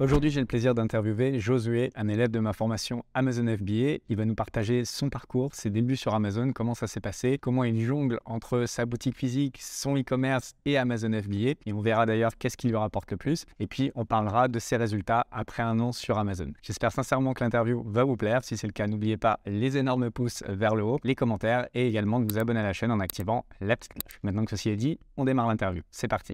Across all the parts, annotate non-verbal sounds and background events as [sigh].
Aujourd'hui, j'ai le plaisir d'interviewer Josué, un élève de ma formation Amazon FBA. Il va nous partager son parcours, ses débuts sur Amazon, comment ça s'est passé, comment il jongle entre sa boutique physique, son e-commerce et Amazon FBA. Et on verra d'ailleurs qu'est-ce qui lui rapporte le plus. Et puis, on parlera de ses résultats après un an sur Amazon. J'espère sincèrement que l'interview va vous plaire. Si c'est le cas, n'oubliez pas les énormes pouces vers le haut, les commentaires et également de vous abonner à la chaîne en activant la petite cloche. Maintenant que ceci est dit, on démarre l'interview. C'est parti.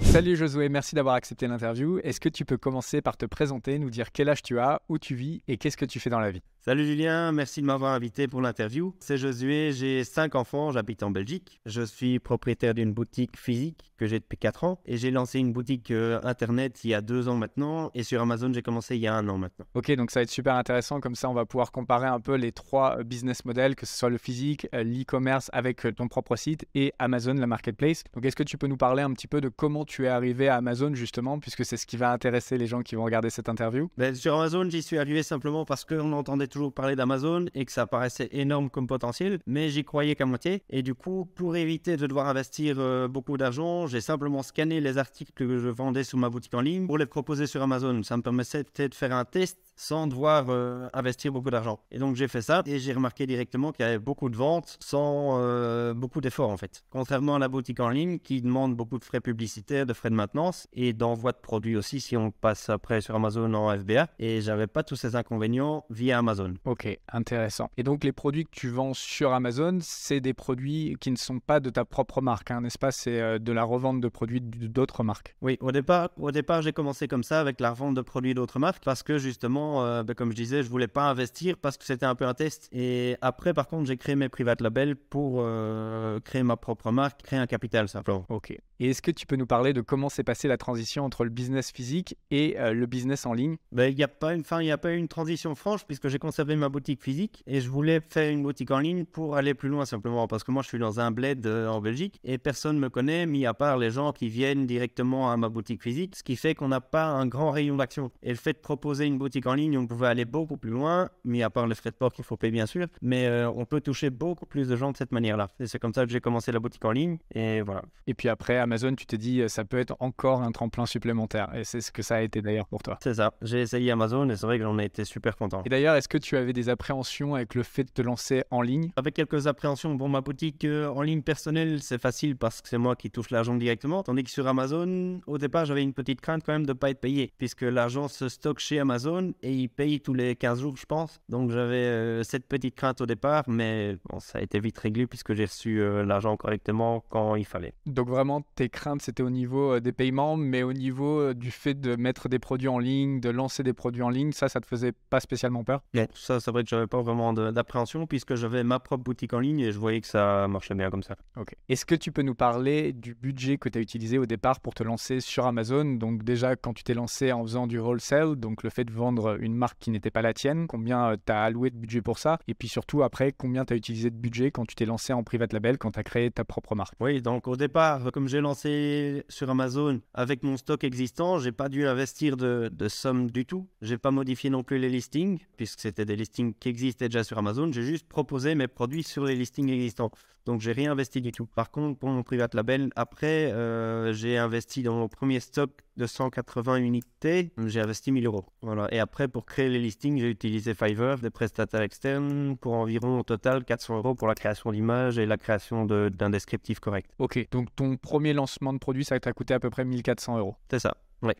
Salut Josué, merci d'avoir accepté l'interview. Est-ce que tu peux commencer par te présenter, nous dire quel âge tu as, où tu vis et qu'est-ce que tu fais dans la vie? Salut Julien, merci de m'avoir invité pour l'interview. C'est Josué, j'ai 5 enfants, j'habite en Belgique. Je suis propriétaire d'une boutique physique que j'ai depuis 4 ans et j'ai lancé une boutique euh, internet il y a 2 ans maintenant et sur Amazon j'ai commencé il y a un an maintenant. Ok, donc ça va être super intéressant, comme ça on va pouvoir comparer un peu les trois euh, business models, que ce soit le physique, euh, l'e-commerce avec ton propre site et Amazon, la marketplace. Donc est-ce que tu peux nous parler un petit peu de comment tu es arrivé à Amazon justement, puisque c'est ce qui va intéresser les gens qui vont regarder cette interview? Ben, Sur Amazon j'y suis arrivé simplement parce qu'on entendait toujours parler d'Amazon et que ça paraissait énorme comme potentiel, mais j'y croyais qu'à moitié. Et du coup, pour éviter de devoir investir euh, beaucoup d'argent, j'ai simplement scanné les articles que je vendais sous ma boutique en ligne pour les proposer sur Amazon. Ça me permettait de faire un test sans devoir euh, investir beaucoup d'argent. Et donc j'ai fait ça et j'ai remarqué directement qu'il y avait beaucoup de ventes sans euh, beaucoup d'efforts en fait. Contrairement à la boutique en ligne qui demande beaucoup de frais publicitaires, de frais de maintenance et d'envoi de produits aussi si on passe après sur Amazon en FBA. Et j'avais pas tous ces inconvénients via Amazon. Ok, intéressant. Et donc les produits que tu vends sur Amazon, c'est des produits qui ne sont pas de ta propre marque, hein, n'est-ce pas? C'est euh, de la revente de produits d'autres marques. Oui, au départ, au départ j'ai commencé comme ça avec la revente de produits d'autres marques parce que justement euh, ben, comme je disais, je voulais pas investir parce que c'était un peu un test. Et après, par contre, j'ai créé mes private labels pour euh, créer ma propre marque, créer un capital simplement. Ok. Et est-ce que tu peux nous parler de comment s'est passée la transition entre le business physique et euh, le business en ligne? Ben, Il n'y a pas une fin, il a pas eu une transition franche puisque j'ai conservé ma boutique physique et je voulais faire une boutique en ligne pour aller plus loin simplement parce que moi je suis dans un bled en Belgique et personne me connaît, mis à part les gens qui viennent directement à ma boutique physique, ce qui fait qu'on n'a pas un grand rayon d'action. Et le fait de proposer une boutique en ligne on pouvait aller beaucoup plus loin, mis à part les frais de port qu'il faut payer bien sûr, mais euh, on peut toucher beaucoup plus de gens de cette manière-là. Et c'est comme ça que j'ai commencé la boutique en ligne, et voilà. Et puis après, Amazon, tu t'es dit, euh, ça peut être encore un tremplin supplémentaire, et c'est ce que ça a été d'ailleurs pour toi. C'est ça, j'ai essayé Amazon, et c'est vrai que j'en ai été super content. Et d'ailleurs, est-ce que tu avais des appréhensions avec le fait de te lancer en ligne? Avec quelques appréhensions, pour ma boutique euh, en ligne personnelle, c'est facile parce que c'est moi qui touche l'argent directement, tandis que sur Amazon, au départ, j'avais une petite crainte quand même de ne pas être payé, puisque l'argent se stocke chez Amazon, et il paye tous les 15 jours, je pense. Donc j'avais euh, cette petite crainte au départ, mais bon, ça a été vite réglé puisque j'ai reçu euh, l'argent correctement quand il fallait. Donc vraiment, tes craintes, c'était au niveau des paiements, mais au niveau du fait de mettre des produits en ligne, de lancer des produits en ligne, ça, ça te faisait pas spécialement peur? Ça, c'est vrai que j'avais pas vraiment d'appréhension puisque j'avais ma propre boutique en ligne et je voyais que ça marchait bien comme ça. Ok. Est-ce que tu peux nous parler du budget que tu as utilisé au départ pour te lancer sur Amazon? Donc déjà, quand tu t'es lancé en faisant du wholesale, donc le fait de vendre une marque qui n'était pas la tienne, combien euh, tu as alloué de budget pour ça, et puis surtout après, combien tu as utilisé de budget quand tu t'es lancé en private label, quand tu as créé ta propre marque? Oui, donc au départ, comme j'ai lancé sur Amazon avec mon stock existant, j'ai pas dû investir de, de somme du tout. J'ai pas modifié non plus les listings, puisque c'était des listings qui existaient déjà sur Amazon. J'ai juste proposé mes produits sur les listings existants. Donc j'ai rien investi du tout. Par contre, pour mon private label, après, euh, j'ai investi dans mon premier stock de 180 unités. J'ai investi 1000 euros. Voilà. Et après, pour créer les listings, j'ai utilisé Fiverr, des prestataires externes, pour environ au total 400 euros pour la création d'images et la création d'un descriptif correct. Ok. Donc ton premier lancement de produit, ça t'a coûté à peu près 1400 euros. C'est ça.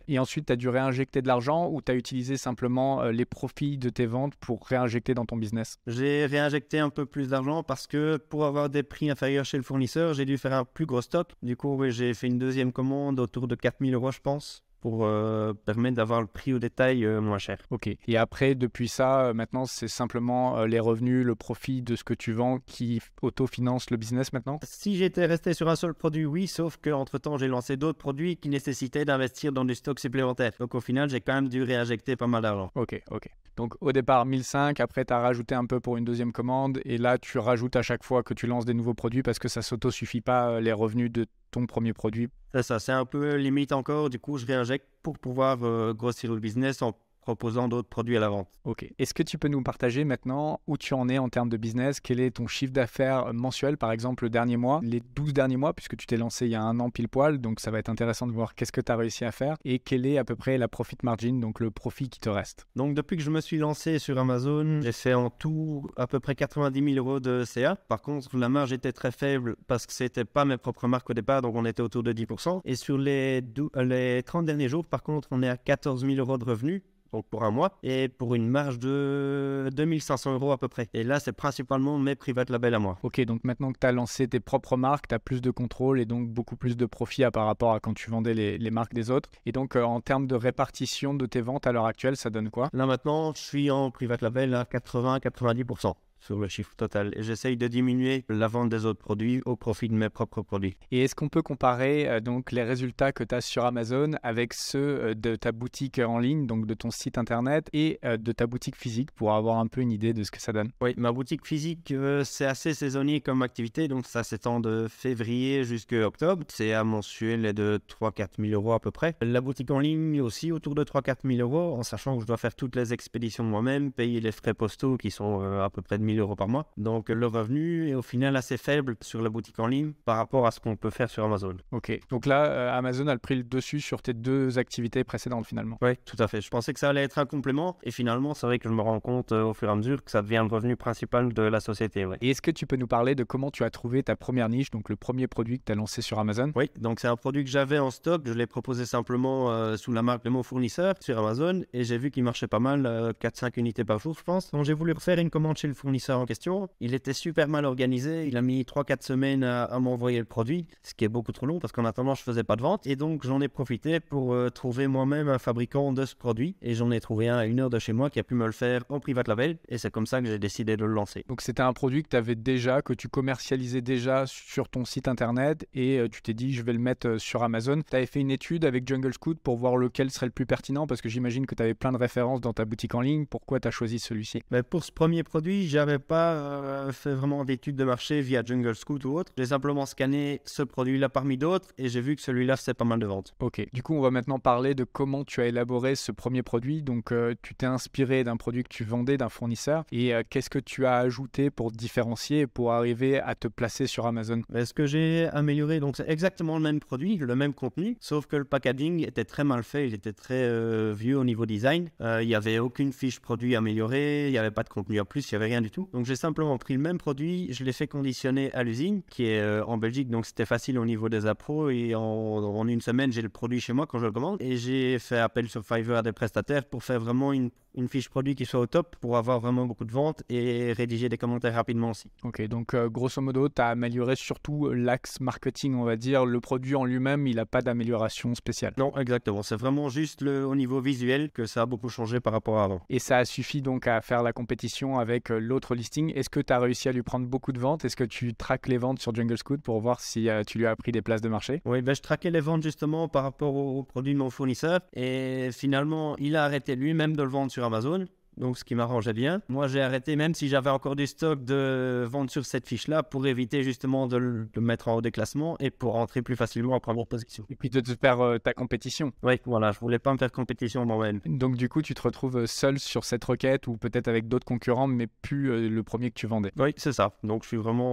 Et ensuite, tu as dû réinjecter de l'argent ou tu as utilisé simplement euh, les profits de tes ventes pour réinjecter dans ton business? J'ai réinjecté un peu plus d'argent parce que pour avoir des prix inférieurs chez le fournisseur, j'ai dû faire un plus gros stock. Du coup, j'ai fait une deuxième commande autour de 4000 euros, je pense pour euh, permettre d'avoir le prix au détail euh, moins cher. Ok. Et après, depuis ça, euh, maintenant, c'est simplement les revenus, le profit de ce que tu vends qui autofinance le business maintenant? Si j'étais resté sur un seul produit, oui, sauf qu'entre-temps, j'ai lancé d'autres produits qui nécessitaient d'investir dans du stock supplémentaire. Donc au final, j'ai quand même dû réinjecter pas mal d'argent. Ok, ok. Donc au départ 1005, après tu as rajouté un peu pour une deuxième commande, et là tu rajoutes à chaque fois que tu lances des nouveaux produits parce que ça s'auto-suffit pas les revenus de ton premier produit? Ça, c'est un peu limite encore. Du coup, je réinjecte pour pouvoir euh, grossir le business en proposant d'autres produits à la vente. Ok. Est-ce que tu peux nous partager maintenant où tu en es en termes de business? Quel est ton chiffre d'affaires mensuel, par exemple, le dernier mois, les 12 derniers mois, puisque tu t'es lancé il y a un an pile poil, donc ça va être intéressant de voir qu'est-ce que tu as réussi à faire et quelle est à peu près la profit margin, donc le profit qui te reste? Donc depuis que je me suis lancé sur Amazon, j'ai fait en tout à peu près 90 000 euros de CA. Par contre, la marge était très faible parce que c'était pas mes propres marques au départ, donc on était autour de 10%. Et sur les, les 30 derniers jours, par contre, on est à 14 000 euros de revenus donc pour un mois, et pour une marge de 2500 euros à peu près. Et là, c'est principalement mes private labels à moi. Ok, donc maintenant que tu as lancé tes propres marques, tu as plus de contrôle et donc beaucoup plus de profit à par rapport à quand tu vendais les, marques des autres. Et donc, euh, en termes de répartition de tes ventes à l'heure actuelle, ça donne quoi? Là maintenant, je suis en private label à 80-90% sur le chiffre total. Et j'essaye de diminuer la vente des autres produits au profit de mes propres produits. Et est-ce qu'on peut comparer euh, donc les résultats que tu as sur Amazon avec ceux euh, de ta boutique en ligne, donc de ton site internet et euh, de ta boutique physique pour avoir un peu une idée de ce que ça donne? Oui, ma boutique physique, c'est assez saisonnier comme activité, donc ça s'étend de février jusqu'à octobre. C'est à mensuel de 3-4 000 euros à peu près. La boutique en ligne aussi autour de 3-4 000 euros, en sachant que je dois faire toutes les expéditions moi-même, payer les frais postaux qui sont à peu près de 1000 euros par mois. Donc le revenu est au final assez faible sur la boutique en ligne par rapport à ce qu'on peut faire sur Amazon. Ok, donc là, euh, Amazon a le pris le dessus sur tes deux activités précédentes finalement. Oui, tout à fait. Je pensais que ça allait être un complément et finalement, c'est vrai que je me rends compte euh, au fur et à mesure que ça devient le revenu principal de la société. Et est-ce que tu peux nous parler de comment tu as trouvé ta première niche, donc le premier produit que tu as lancé sur Amazon? Oui, donc c'est un produit que j'avais en stock. Je l'ai proposé simplement euh, sous la marque de mon fournisseur sur Amazon et j'ai vu qu'il marchait pas mal, 4-5 unités par jour, je pense. Donc j'ai voulu refaire une commande chez le fournisseur en question. Il était super mal organisé. Il a mis 3-4 semaines à, m'envoyer le produit, ce qui est beaucoup trop long parce qu'en attendant, je faisais pas de vente. Et donc, j'en ai profité pour euh, trouver moi-même un fabricant de ce produit. Et j'en ai trouvé un à une heure de chez moi qui a pu me le faire en private label. Et c'est comme ça que j'ai décidé de le lancer. Donc, c'était un produit que tu avais déjà, que tu commercialisais déjà sur ton site internet et euh, tu t'es dit, je vais le mettre euh, sur Amazon. Tu avais fait une étude avec Jungle Scout pour voir lequel serait le plus pertinent parce que j'imagine que tu avais plein de références dans ta boutique en ligne. Pourquoi tu as choisi celui-ci? Mais Pour ce premier produit, j'avais pas fait vraiment d'études de marché via Jungle Scout ou autre. J'ai simplement scanné ce produit-là parmi d'autres et j'ai vu que celui-là c'est pas mal de ventes. Ok, du coup on va maintenant parler de comment tu as élaboré ce premier produit. Donc euh, tu t'es inspiré d'un produit que tu vendais d'un fournisseur et euh, qu'est-ce que tu as ajouté pour différencier pour arriver à te placer sur Amazon? Ce que j'ai amélioré, donc c'est exactement le même produit, le même contenu, sauf que le packaging était très mal fait, il était très euh, vieux au niveau design. Il n'y avait aucune fiche produit améliorée, il n'y avait pas de contenu en plus, il n'y avait rien du tout. Donc j'ai simplement pris le même produit, je l'ai fait conditionner à l'usine, qui est euh, en Belgique, donc c'était facile au niveau des appros. Et en, une semaine, j'ai le produit chez moi quand je le commande. Et j'ai fait appel sur Fiverr des prestataires pour faire vraiment une, fiche produit qui soit au top pour avoir vraiment beaucoup de ventes et rédiger des commentaires rapidement aussi. Ok, donc euh, grosso modo, tu as amélioré surtout l'axe marketing, on va dire. Le produit en lui-même, il n'a pas d'amélioration spéciale. Non, exactement. C'est vraiment juste le, au niveau visuel que ça a beaucoup changé par rapport à avant. Et ça a suffi donc à faire la compétition avec euh, l'autre listing. Est-ce que tu as réussi à lui prendre beaucoup de ventes? Est-ce que tu traques les ventes sur Jungle Scout pour voir si euh, tu lui as pris des places de marché? Oui, ben, je traquais les ventes justement par rapport aux produits de mon fournisseur et finalement, il a arrêté lui-même de le vendre sur Amazon donc ce qui m'arrangeait bien. Moi, j'ai arrêté, même si j'avais encore du stock, de vendre sur cette fiche-là pour éviter justement de le mettre en haut des classements et pour rentrer plus facilement en première position. Et puis de te faire euh, ta compétition. Oui, voilà, je voulais pas me faire compétition moi-même. Donc du coup, tu te retrouves euh, seul sur cette requête ou peut-être avec d'autres concurrents, mais plus euh, le premier que tu vendais. Oui, c'est ça. Donc je suis vraiment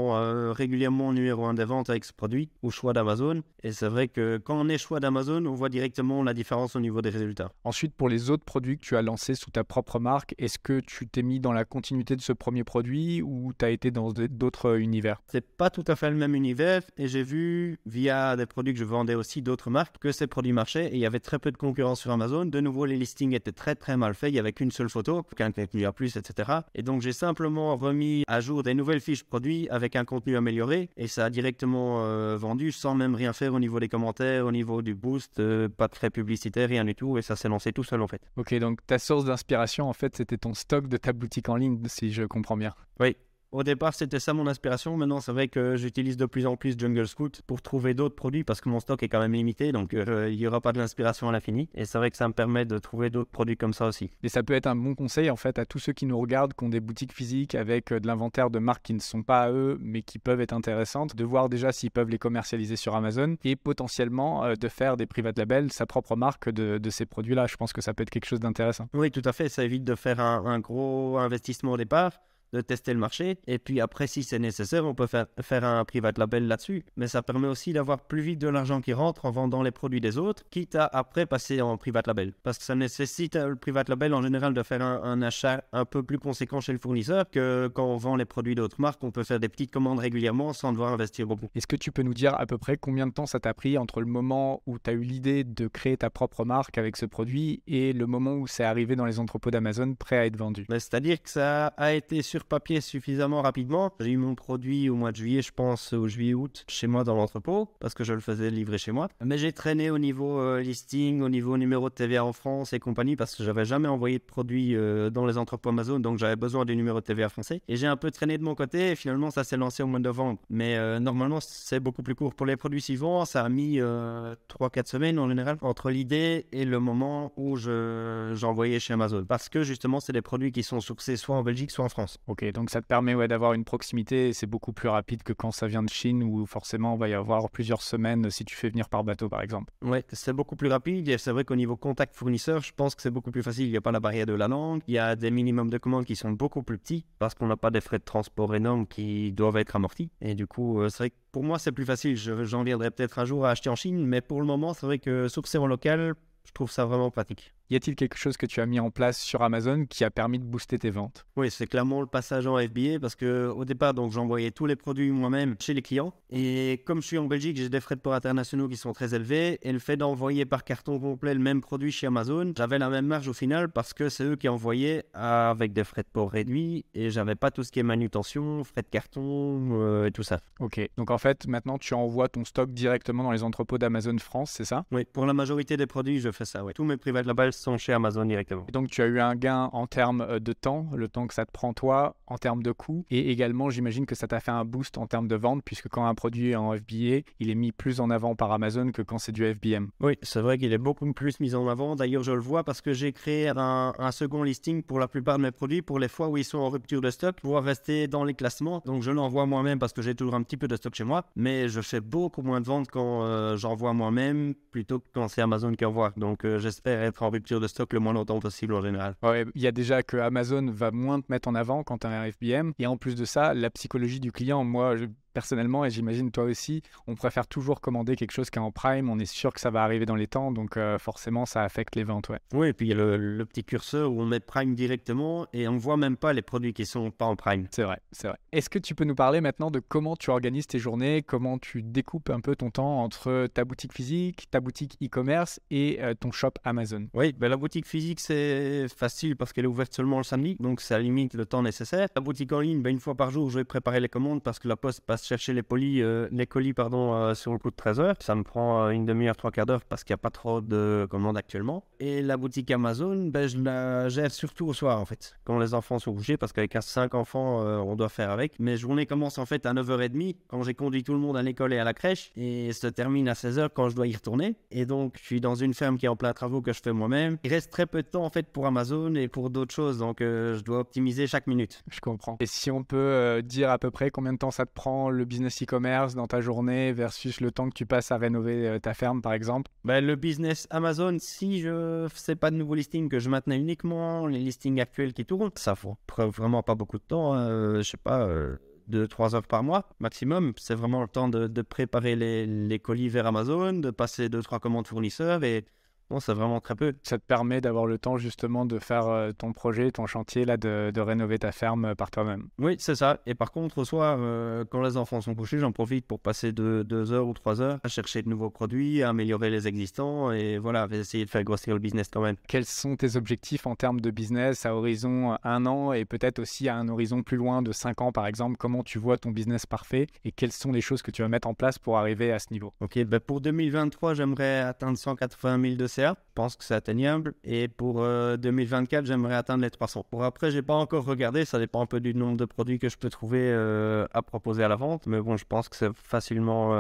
régulièrement numéro un des ventes avec ce produit au choix d'Amazon. Et c'est vrai que quand on est choix d'Amazon, on voit directement la différence au niveau des résultats. Ensuite, pour les autres produits que tu as lancés sous ta propre marque, est-ce que tu t'es mis dans la continuité de ce premier produit ou tu as été dans d'autres univers? C'est pas tout à fait le même univers et j'ai vu via des produits que je vendais aussi d'autres marques que ces produits marchaient et il y avait très peu de concurrence sur Amazon. De nouveau, les listings étaient très très mal faits. Il y avait qu'une seule photo, qu'un contenu à plus, etc. Et donc j'ai simplement remis à jour des nouvelles fiches produits avec un contenu amélioré et ça a directement euh, vendu sans même rien faire au niveau des commentaires, au niveau du boost, euh, pas de frais publicitaires, rien du tout et ça s'est lancé tout seul en fait. Ok, donc ta source d'inspiration en fait c'était ton stock de ta boutique en ligne, si je comprends bien. Oui, Au départ, c'était ça mon inspiration. Maintenant, c'est vrai que j'utilise de plus en plus Jungle Scout pour trouver d'autres produits parce que mon stock est quand même limité, donc euh, il n'y aura pas de l'inspiration à l'infini. Et c'est vrai que ça me permet de trouver d'autres produits comme ça aussi. Et ça peut être un bon conseil en fait à tous ceux qui nous regardent, qui ont des boutiques physiques avec euh, de l'inventaire de marques qui ne sont pas à eux, mais qui peuvent être intéressantes, de voir déjà s'ils peuvent les commercialiser sur Amazon et potentiellement euh, de faire des private labels, sa propre marque de, de ces produits-là. Je pense que ça peut être quelque chose d'intéressant. Oui, tout à fait. Ça évite de faire un, un gros investissement au départ de tester le marché. Et puis après, si c'est nécessaire, on peut faire, faire un private label là-dessus. Mais ça permet aussi d'avoir plus vite de l'argent qui rentre en vendant les produits des autres, quitte à après passer en private label. Parce que ça nécessite euh, le private label en général de faire un, achat un peu plus conséquent chez le fournisseur que quand on vend les produits d'autres marques. On peut faire des petites commandes régulièrement sans devoir investir beaucoup. Est-ce que tu peux nous dire à peu près combien de temps ça t'a pris entre le moment où tu as eu l'idée de créer ta propre marque avec ce produit et le moment où c'est arrivé dans les entrepôts d'Amazon prêt à être vendu? Ben, C'est-à-dire que ça a été sur papier suffisamment rapidement. J'ai eu mon produit au mois de juillet, je pense, au juillet-août, chez moi dans l'entrepôt, parce que je le faisais livrer chez moi. Mais j'ai traîné au niveau euh, listing, au niveau numéro de TVA en France et compagnie, parce que j'avais jamais envoyé de produit euh, dans les entrepôts Amazon, donc j'avais besoin du numéro de TVA français. Et j'ai un peu traîné de mon côté, et finalement, ça s'est lancé au mois de novembre. Mais euh, normalement, c'est beaucoup plus court. Pour les produits suivants, ça a mis 3-4 semaines en général, entre l'idée et le moment où j'envoyais chez Amazon. Parce que justement, c'est des produits qui sont sourcés soit en Belgique, soit en France. Ok, donc ça te permet ouais, d'avoir une proximité c'est beaucoup plus rapide que quand ça vient de Chine où forcément il va y avoir plusieurs semaines si tu fais venir par bateau par exemple. Oui, c'est beaucoup plus rapide et c'est vrai qu'au niveau contact fournisseur, je pense que c'est beaucoup plus facile. Il n'y a pas la barrière de la langue, il y a des minimums de commandes qui sont beaucoup plus petits parce qu'on n'a pas des frais de transport énormes qui doivent être amortis. Et du coup, euh, c'est vrai que pour moi c'est plus facile. J'en viendrai peut-être un jour à acheter en Chine, mais pour le moment, c'est vrai que sourcer en local, je trouve ça vraiment pratique. Y a-t-il quelque chose que tu as mis en place sur Amazon qui a permis de booster tes ventes? Oui, c'est clairement le passage en FBA parce que au départ, donc j'envoyais tous les produits moi-même chez les clients et comme je suis en Belgique, j'ai des frais de port internationaux qui sont très élevés et le fait d'envoyer par carton complet le même produit chez Amazon, j'avais la même marge au final parce que c'est eux qui envoyaient avec des frais de port réduits et j'avais pas tout ce qui est manutention, frais de carton euh, et tout ça. Ok, donc en fait, maintenant tu envoies ton stock directement dans les entrepôts d'Amazon France, c'est ça? Oui, pour la majorité des produits, je fais ça. Oui. Tous mes private labels sont chez Amazon directement. donc tu as eu un gain en termes euh, de temps, le temps que ça te prend toi, en termes de coûts, et également j'imagine que ça t'a fait un boost en termes de vente, puisque quand un produit est en FBA, il est mis plus en avant par Amazon que quand c'est du FBM. Oui, c'est vrai qu'il est beaucoup plus mis en avant. D'ailleurs, je le vois parce que j'ai créé un, second listing pour la plupart de mes produits pour les fois où ils sont en rupture de stock, pour rester dans les classements. Donc je l'envoie moi-même parce que j'ai toujours un petit peu de stock chez moi, mais je fais beaucoup moins de ventes quand euh, j'envoie moi-même plutôt que quand c'est Amazon qui envoie. Donc euh, j'espère être en rupture de stock le moins longtemps possible en général. il y a déjà que Amazon va moins te mettre en avant quand tu as un FBM. Et en plus de ça, la psychologie du client, moi, personnellement, et j'imagine toi aussi, on préfère toujours commander quelque chose qui est en prime. On est sûr que ça va arriver dans les temps, donc euh, forcément, ça affecte les ventes. Ouais. Oui, et puis il y a le, petit curseur où on met prime directement et on ne voit même pas les produits qui sont pas en prime. C'est vrai, c'est vrai. Est-ce que tu peux nous parler maintenant de comment tu organises tes journées, comment tu découpes un peu ton temps entre ta boutique physique, ta boutique e-commerce et euh, ton shop Amazon? Oui, ben la boutique physique, c'est facile parce qu'elle est ouverte seulement le samedi, donc ça limite le temps nécessaire. La boutique en ligne, ben, une fois par jour, je vais préparer les commandes parce que la poste passe chercher euh, les colis pardon, euh, sur le coup de 13 heures. Ça me prend euh, une demi-heure, trois quarts d'heure parce qu'il n'y a pas trop de commandes actuellement. Et la boutique Amazon, ben, je la gère surtout au soir en fait, quand les enfants sont couchés parce qu'avec 5 enfants, on doit faire avec. Mes journées commencent en fait à 9h30 quand j'ai conduit tout le monde à l'école et à la crèche et se termine à 16h quand je dois y retourner. Et donc, je suis dans une ferme qui est en plein travaux que je fais moi-même. Il reste très peu de temps en fait pour Amazon et pour d'autres choses, donc je dois optimiser chaque minute. Je comprends. Et si on peut dire à peu près combien de temps ça te prend le business e-commerce dans ta journée versus le temps que tu passes à rénover euh, ta ferme, par exemple? Ben, Le business Amazon, si je fais pas de nouveaux listings, que je maintenais uniquement les listings actuels qui tournent, ça prend vraiment pas beaucoup de temps. Hein. Euh, je sais pas. 2-3 euh, heures par mois maximum. C'est vraiment le temps de, préparer les, colis vers Amazon, de passer 2-3 commandes fournisseurs et non, c'est vraiment très peu. Ça te permet d'avoir le temps justement de faire euh, ton projet, ton chantier, là, de, rénover ta ferme euh, par toi-même. Oui, c'est ça. Et par contre, au soir, euh, quand les enfants sont couchés, j'en profite pour passer de deux heures ou trois heures à chercher de nouveaux produits, à améliorer les existants et voilà, essayer de faire grossir le business quand même. Quels sont tes objectifs en termes de business à horizon un an et peut-être aussi à un horizon plus loin de cinq ans par exemple? Comment tu vois ton business parfait et quelles sont les choses que tu vas mettre en place pour arriver à ce niveau? Ok, ben pour 2023, j'aimerais atteindre 180 000 de CA. Je pense que c'est atteignable. Et pour 2024, j'aimerais atteindre les 300. Pour après, j'ai pas encore regardé. Ça dépend un peu du nombre de produits que je peux trouver à proposer à la vente. Mais bon, je pense que c'est facilement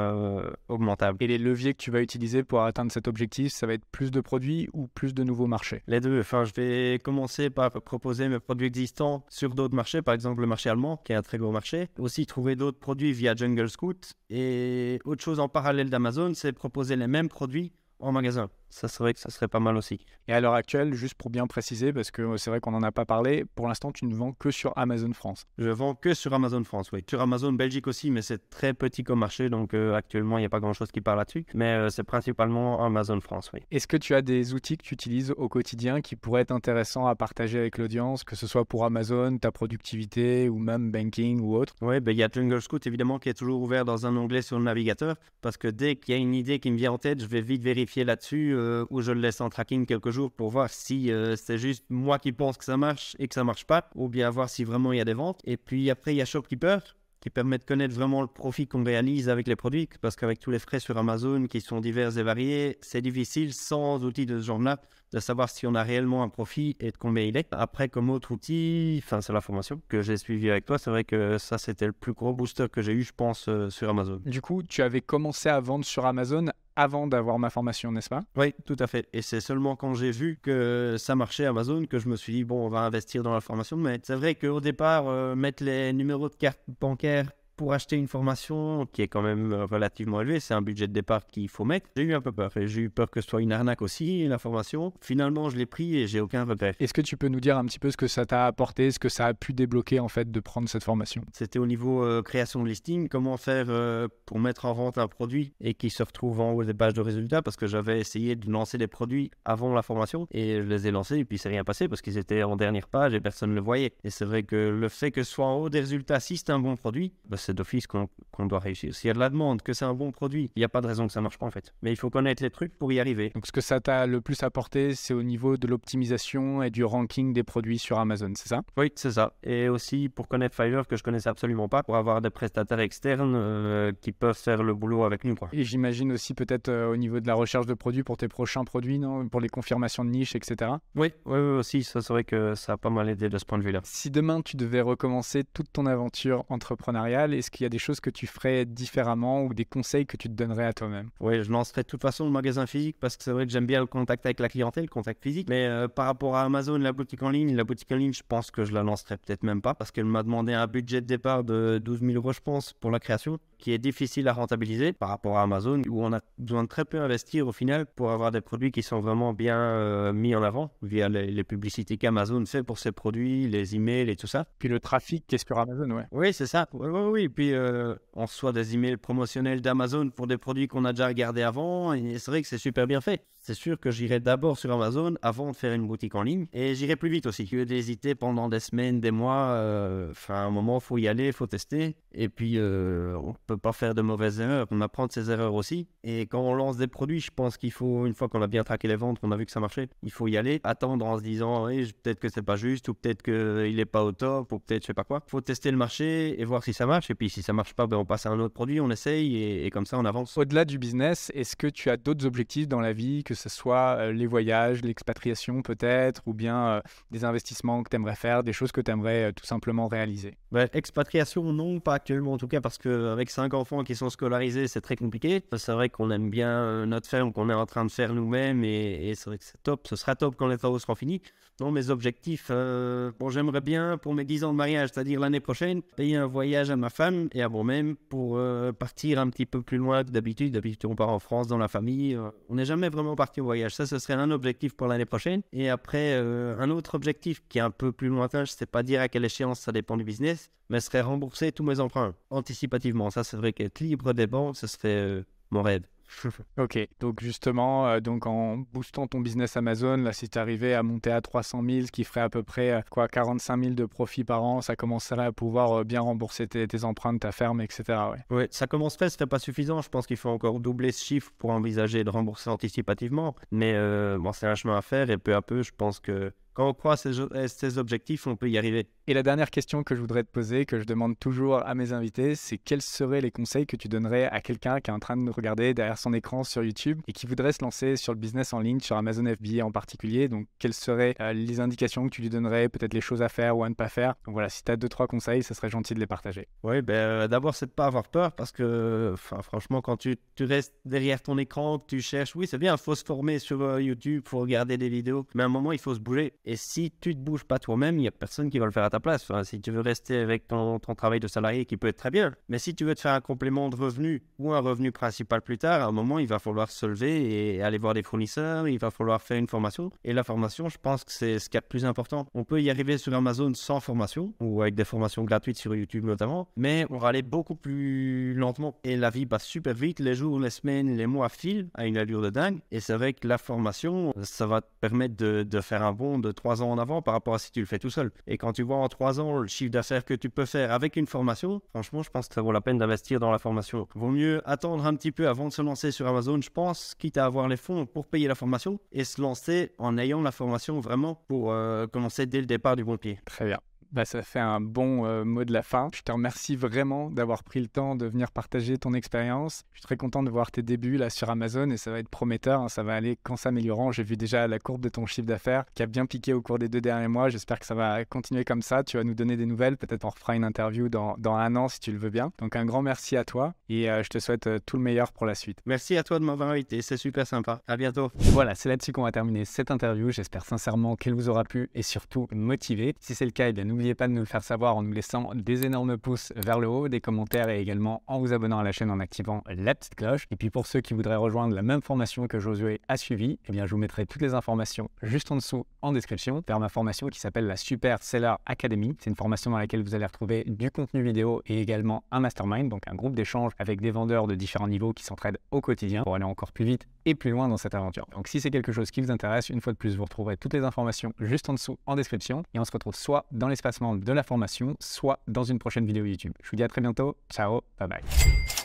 augmentable. Et les leviers que tu vas utiliser pour atteindre cet objectif, ça va être plus de produits ou plus de nouveaux marchés? Les deux. Enfin, je vais commencer par proposer mes produits existants sur d'autres marchés, par exemple le marché allemand, qui est un très gros marché. Aussi trouver d'autres produits via Jungle Scout. Et autre chose en parallèle d'Amazon, c'est proposer les mêmes produits en magasin ça serait que ça serait pas mal aussi. Et à l'heure actuelle, juste pour bien préciser, parce que c'est vrai qu'on n'en a pas parlé, pour l'instant, tu ne vends que sur Amazon France. Je vends que sur Amazon France, oui. Sur Amazon Belgique aussi, mais c'est très petit comme marché, donc euh, actuellement, il n'y a pas grand-chose qui parle là-dessus. Mais euh, c'est principalement Amazon France, oui. Est-ce que tu as des outils que tu utilises au quotidien qui pourraient être intéressants à partager avec l'audience, que ce soit pour Amazon, ta productivité ou même banking ou autre? Oui, ben, il y a Jungle Scout, évidemment, qui est toujours ouvert dans un onglet sur le navigateur, parce que dès qu'il y a une idée qui me vient en tête, je vais vite vérifier là-dessus euh, où je le laisse en tracking quelques jours pour voir si euh, c'est juste moi qui pense que ça marche et que ça marche pas, ou bien voir si vraiment il y a des ventes. Et puis après, il y a Shopkeeper qui permet de connaître vraiment le profit qu'on réalise avec les produits, parce qu'avec tous les frais sur Amazon qui sont divers et variés, c'est difficile sans outils de ce genre-là de savoir si on a réellement un profit et de combien il est. Après, comme autre outil, enfin, c'est la formation que j'ai suivie avec toi. C'est vrai que ça, c'était le plus gros booster que j'ai eu, je pense, euh, sur Amazon. Du coup, tu avais commencé à vendre sur Amazon avant d'avoir ma formation, n'est-ce pas? Oui, tout à fait. Et c'est seulement quand j'ai vu que ça marchait Amazon que je me suis dit, bon, on va investir dans la formation. Mais c'est vrai qu'au départ, euh, mettre les numéros de carte bancaire pour acheter une formation qui est quand même euh, relativement élevée, c'est un budget de départ qu'il faut mettre. J'ai eu un peu peur et j'ai eu peur que ce soit une arnaque aussi, la formation. Finalement, je l'ai pris et j'ai aucun regret. Est-ce que tu peux nous dire un petit peu ce que ça t'a apporté, ce que ça a pu débloquer en fait de prendre cette formation? C'était au niveau euh, création de listing, comment faire euh, pour mettre en vente un produit et qui se retrouve en haut des pages de résultats parce que j'avais essayé de lancer des produits avant la formation et je les ai lancés et puis c'est rien passé parce qu'ils étaient en dernière page et personne ne le voyait. Et c'est vrai que le fait que ce soit en haut des résultats, si c'est un bon produit, bah, c'est d'office qu'on doit réussir. S'il y a de la demande, que c'est un bon produit, il n'y a pas de raison que ça ne marche pas en fait. Mais il faut connaître les trucs pour y arriver. Donc ce que ça t'a le plus apporté, c'est au niveau de l'optimisation et du ranking des produits sur Amazon, c'est ça? Oui, c'est ça. Et aussi pour connaître Fiverr que je connaissais absolument pas, pour avoir des prestataires externes euh, qui peuvent faire le boulot avec nous. Quoi. Et j'imagine aussi peut-être euh, au niveau de la recherche de produits pour tes prochains produits, non? Pour les confirmations de niche, etc. Oui, oui, oui aussi. Ça serait que ça a pas mal aidé de ce point de vue-là. Si demain tu devais recommencer toute ton aventure entrepreneuriale, est-ce qu'il y a des choses que tu ferais différemment ou des conseils que tu te donnerais à toi-même? Oui, je lancerais de toute façon le magasin physique parce que c'est vrai que j'aime bien le contact avec la clientèle, le contact physique. Mais euh, par rapport à Amazon, la boutique en ligne, la boutique en ligne, je pense que je la lancerai peut-être même pas parce qu'elle m'a demandé un budget de départ de 12 000 euros, je pense, pour la création qui est difficile à rentabiliser par rapport à Amazon, où on a besoin de très peu investir au final pour avoir des produits qui sont vraiment bien euh, mis en avant via les, publicités qu'Amazon fait pour ses produits, les emails et tout ça. Puis le trafic qui est sur Amazon, ouais. Oui, c'est ça. Oui, oui, oui. Puis euh, on reçoit des emails promotionnels d'Amazon pour des produits qu'on a déjà regardés avant, et c'est vrai que c'est super bien fait. C'est sûr que j'irai d'abord sur Amazon avant de faire une boutique en ligne, et j'irai plus vite aussi. Que d'hésiter pendant des semaines, des mois, euh, enfin, à un moment, faut y aller, faut tester, et puis on peut pas faire de mauvaises erreurs, on apprend de ses erreurs aussi. Et quand on lance des produits, je pense qu'il faut, une fois qu'on a bien traqué les ventes, qu'on a vu que ça marchait, il faut y aller, attendre en se disant, peut-être que c'est pas juste, ou peut-être qu'il est pas au top, ou peut-être je sais pas quoi. Faut tester le marché et voir si ça marche. Et puis si ça marche pas, ben, on passe à un autre produit, on essaye et, comme ça on avance. Au-delà du business, est-ce que tu as d'autres objectifs dans la vie, que ce soit euh, les voyages, l'expatriation peut-être, ou bien euh, des investissements que tu aimerais faire, des choses que tu aimerais euh, tout simplement réaliser? Ben, Expatriation, non, pas actuellement en tout cas, parce qu'avec cinq enfants, qui sont scolarisés, c'est très compliqué. C'est vrai qu'on aime bien notre ferme qu'on est en train de faire nous-mêmes et, c'est vrai que c'est top. Ce sera top quand les travaux seront finis. Non, mes objectifs, euh, bon, j'aimerais bien pour mes 10 ans de mariage, c'est-à-dire l'année prochaine, payer un voyage à ma femme et à moi-même pour euh, partir un petit peu plus loin que d'habitude. D'habitude, on part en France dans la famille. on n'est jamais vraiment parti au voyage. Ça, ce serait un objectif pour l'année prochaine. Et après, un autre objectif qui est un peu plus lointain, je ne sais pas dire à quelle échéance, ça dépend du business, mais serait rembourser tous mes emprunts anticipativement. Ça, c'est vrai qu'être libre des banques, ce serait euh, mon rêve. [laughs] ok, donc justement, euh, donc en boostant ton business Amazon, là, si tu arrivais à monter à 300 000, ce qui ferait à peu près euh, quoi, 45 000 de profit par an, ça commencerait à pouvoir bien rembourser tes, tes, emprunts, ta ferme, etc. Ouais, ouais ça commencerait, ce serait pas suffisant. Je pense qu'il faut encore doubler ce chiffre pour envisager de rembourser anticipativement. Mais bon, c'est un chemin à faire et peu à peu, je pense que quand on croit ces, ces objectifs, on peut y arriver. Et la dernière question que je voudrais te poser, que je demande toujours à mes invités, c'est quels seraient les conseils que tu donnerais à quelqu'un qui est en train de nous regarder derrière son écran sur YouTube et qui voudrait se lancer sur le business en ligne, sur Amazon FBA en particulier? Donc, quelles seraient euh, les indications que tu lui donnerais, peut-être les choses à faire ou à ne pas faire? Donc voilà, si tu as deux, trois conseils, ce serait gentil de les partager. Oui, ben, euh, d'abord, c'est de pas avoir peur parce que, franchement, quand tu, tu, restes derrière ton écran, que tu cherches, oui, c'est bien, il faut se former sur euh, YouTube, il faut regarder des vidéos, mais à un moment, il faut se bouger. Et si tu te bouges pas toi-même, il n'y a personne qui va le faire à ta place. Si tu veux rester avec ton, ton travail de salarié, qui peut être très bien, mais si tu veux te faire un complément de revenu ou un revenu principal plus tard, à un moment, il va falloir se lever et aller voir des fournisseurs, il va falloir faire une formation. Et la formation, je pense que c'est ce qui est le plus important. On peut y arriver sur Amazon sans formation ou avec des formations gratuites sur YouTube notamment, mais on va aller beaucoup plus lentement. Et la vie passe super vite, les jours, les semaines, les mois filent à une allure de dingue. Et c'est vrai que la formation, ça va te permettre de, de faire un bond de trois ans en avant par rapport à si tu le fais tout seul. Et quand tu vois en trois ans le chiffre d'affaires que tu peux faire avec une formation, franchement, je pense que ça vaut la peine d'investir dans la formation. Vaut mieux attendre un petit peu avant de se lancer sur Amazon, je pense, quitte à avoir les fonds pour payer la formation et se lancer en ayant la formation vraiment pour euh, commencer dès le départ du bon pied. Très bien. Bah, ça fait un bon euh, mot de la fin. Je te remercie vraiment d'avoir pris le temps de venir partager ton expérience. Je suis très content de voir tes débuts là sur Amazon et ça va être prometteur. Hein. Ça va aller qu'en s'améliorant. J'ai vu déjà la courbe de ton chiffre d'affaires qui a bien piqué au cours des deux derniers mois. J'espère que ça va continuer comme ça. Tu vas nous donner des nouvelles. Peut-être on refera une interview dans, dans, un an si tu le veux bien. Donc un grand merci à toi et euh, je te souhaite euh, tout le meilleur pour la suite. Merci à toi de m'avoir invité. C'est super sympa. À bientôt. Voilà, c'est là-dessus qu'on va terminer cette interview. J'espère sincèrement qu'elle vous aura plu et surtout motivé. Si c'est le cas, eh n'oubliez pas de nous le faire savoir en nous laissant des énormes pouces vers le haut, des commentaires et également en vous abonnant à la chaîne en activant la petite cloche. Et puis pour ceux qui voudraient rejoindre la même formation que Josué a suivi, eh bien je vous mettrai toutes les informations juste en dessous en description vers ma formation qui s'appelle la Super Seller Academy. C'est une formation dans laquelle vous allez retrouver du contenu vidéo et également un mastermind, donc un groupe d'échange avec des vendeurs de différents niveaux qui s'entraident au quotidien pour aller encore plus vite et plus loin dans cette aventure. Donc si c'est quelque chose qui vous intéresse, une fois de plus, vous retrouverez toutes les informations juste en dessous en description et on se retrouve soit dans l'espace de la formation, soit dans une prochaine vidéo YouTube. Je vous dis à très bientôt. Ciao, bye bye.